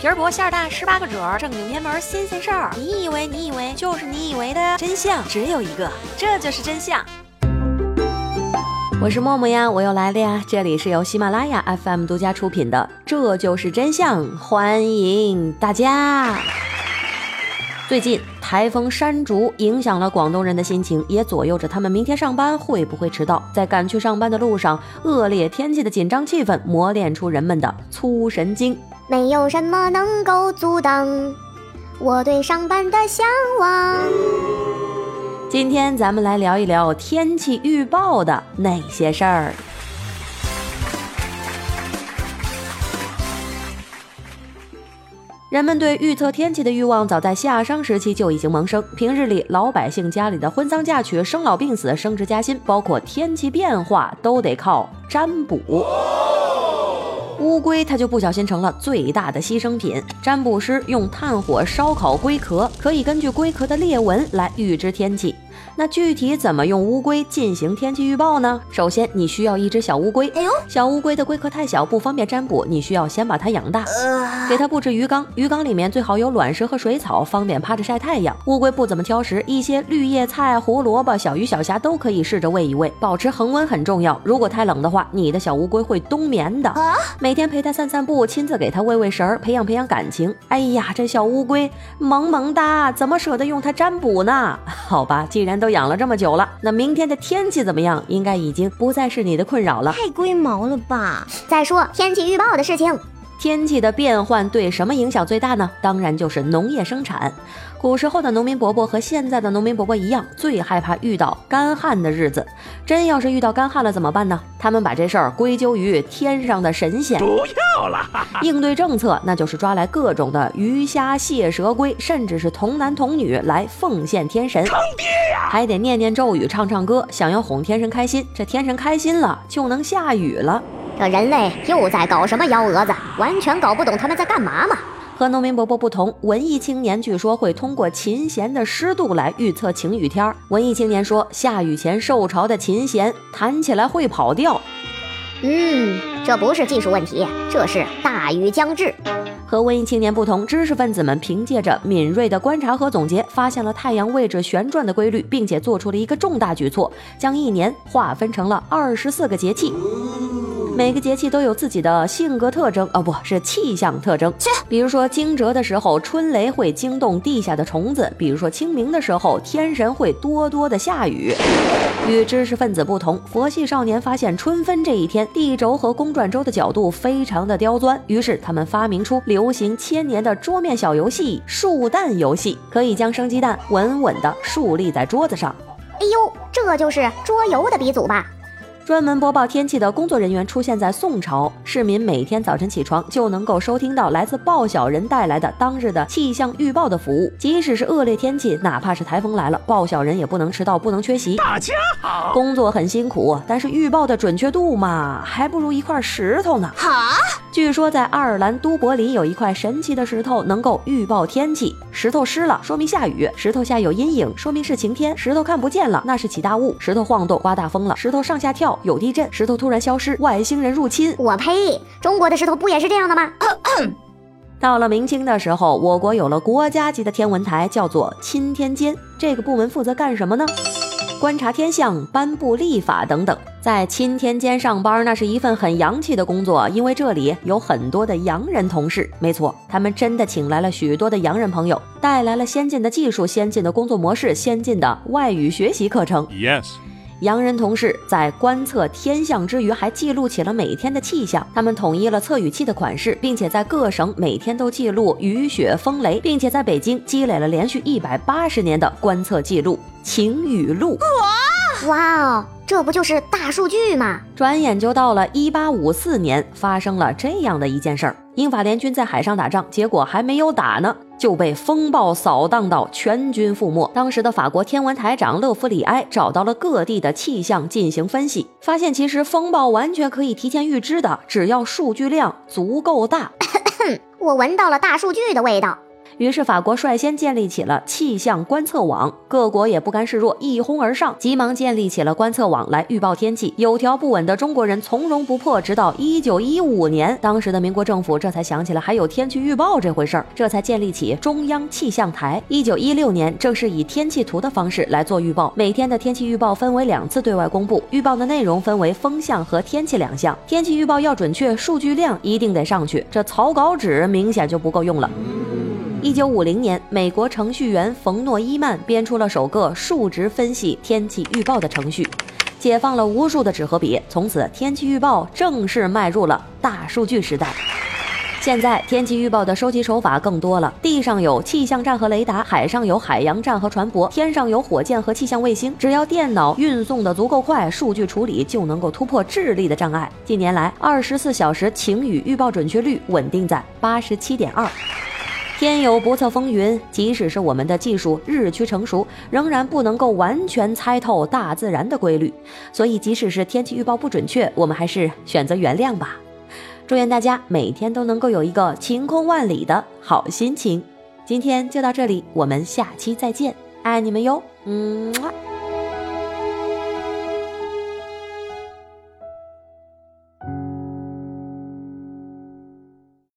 皮儿薄馅儿大，十八个褶儿，正经面门新鲜事儿。你以为你以为就是你以为的真相只有一个，这就是真相。我是默默呀，我又来了呀。这里是由喜马拉雅 FM 独家出品的《这就是真相》，欢迎大家。最近台风山竹影响了广东人的心情，也左右着他们明天上班会不会迟到。在赶去上班的路上，恶劣天气的紧张气氛磨练出人们的粗神经。没有什么能够阻挡我对上班的向往。今天咱们来聊一聊天气预报的那些事儿。人们对预测天气的欲望，早在夏商时期就已经萌生。平日里，老百姓家里的婚丧嫁娶、生老病死、升职加薪，包括天气变化，都得靠占卜。乌龟它就不小心成了最大的牺牲品。占卜师用炭火烧烤龟壳，可以根据龟壳的裂纹来预知天气。那具体怎么用乌龟进行天气预报呢？首先，你需要一只小乌龟。哎呦，小乌龟的龟壳太小，不方便占卜，你需要先把它养大，给它布置鱼缸，鱼缸里面最好有卵石和水草，方便趴着晒太阳。乌龟不怎么挑食，一些绿叶菜、胡萝卜、小鱼小虾都可以试着喂一喂。保持恒温很重要，如果太冷的话，你的小乌龟会冬眠的。每天陪它散散步，亲自给它喂喂食儿，培养培养感情。哎呀，这小乌龟萌萌哒，怎么舍得用它占卜呢？好吧，既然都。养了这么久了，那明天的天气怎么样？应该已经不再是你的困扰了。太龟毛了吧！再说天气预报的事情。天气的变换对什么影响最大呢？当然就是农业生产。古时候的农民伯伯和现在的农民伯伯一样，最害怕遇到干旱的日子。真要是遇到干旱了怎么办呢？他们把这事儿归咎于天上的神仙。不要了。应对政策那就是抓来各种的鱼虾蟹蛇龟，甚至是童男童女来奉献天神。坑爹呀！还得念念咒语，唱唱歌，想要哄天神开心。这天神开心了，就能下雨了。这人类又在搞什么幺蛾子？完全搞不懂他们在干嘛嘛！和农民伯伯不同，文艺青年据说会通过琴弦的湿度来预测晴雨天儿。文艺青年说，下雨前受潮的琴弦弹起来会跑调。嗯，这不是技术问题，这是大雨将至。和文艺青年不同，知识分子们凭借着敏锐的观察和总结，发现了太阳位置旋转的规律，并且做出了一个重大举措，将一年划分成了二十四个节气。每个节气都有自己的性格特征，哦，不是气象特征。比如说惊蛰的时候，春雷会惊动地下的虫子；比如说清明的时候，天神会多多的下雨。与知识分子不同，佛系少年发现春分这一天，地轴和公转周的角度非常的刁钻，于是他们发明出流行千年的桌面小游戏——竖蛋游戏，可以将生鸡蛋稳稳的竖立在桌子上。哎呦，这就是桌游的鼻祖吧？专门播报天气的工作人员出现在宋朝，市民每天早晨起床就能够收听到来自报晓人带来的当日的气象预报的服务。即使是恶劣天气，哪怕是台风来了，报晓人也不能迟到，不能缺席。大家好，工作很辛苦，但是预报的准确度嘛，还不如一块石头呢。哈，据说在爱尔兰都柏林有一块神奇的石头，能够预报天气。石头湿了，说明下雨；石头下有阴影，说明是晴天；石头看不见了，那是起大雾；石头晃动，刮大风了；石头上下跳。有地震，石头突然消失，外星人入侵。我呸！中国的石头不也是这样的吗？到了明清的时候，我国有了国家级的天文台，叫做钦天监。这个部门负责干什么呢？观察天象、颁布历法等等。在钦天监上班，那是一份很洋气的工作，因为这里有很多的洋人同事。没错，他们真的请来了许多的洋人朋友，带来了先进的技术、先进的工作模式、先进的外语学习课程。Yes。洋人同事在观测天象之余，还记录起了每天的气象。他们统一了测雨器的款式，并且在各省每天都记录雨雪风雷，并且在北京积累了连续一百八十年的观测记录——晴雨录。哇哦，这不就是大数据吗？转眼就到了一八五四年，发生了这样的一件事儿：英法联军在海上打仗，结果还没有打呢，就被风暴扫荡到全军覆没。当时的法国天文台长勒弗里埃找到了各地的气象进行分析，发现其实风暴完全可以提前预知的，只要数据量足够大。我闻到了大数据的味道。于是法国率先建立起了气象观测网，各国也不甘示弱，一哄而上，急忙建立起了观测网来预报天气。有条不紊的中国人从容不迫，直到一九一五年，当时的民国政府这才想起来还有天气预报这回事儿，这才建立起中央气象台。一九一六年，正是以天气图的方式来做预报，每天的天气预报分为两次对外公布，预报的内容分为风向和天气两项。天气预报要准确，数据量一定得上去，这草稿纸明显就不够用了。一九五零年，美国程序员冯诺依曼编出了首个数值分析天气预报的程序，解放了无数的纸和笔。从此，天气预报正式迈入了大数据时代。现在，天气预报的收集手法更多了：地上有气象站和雷达，海上有海洋站和船舶，天上有火箭和气象卫星。只要电脑运送的足够快，数据处理就能够突破智力的障碍。近年来，二十四小时晴雨预报准确率稳定在八十七点二。天有不测风云，即使是我们的技术日趋成熟，仍然不能够完全猜透大自然的规律。所以，即使是天气预报不准确，我们还是选择原谅吧。祝愿大家每天都能够有一个晴空万里的好心情。今天就到这里，我们下期再见，爱你们哟，嗯。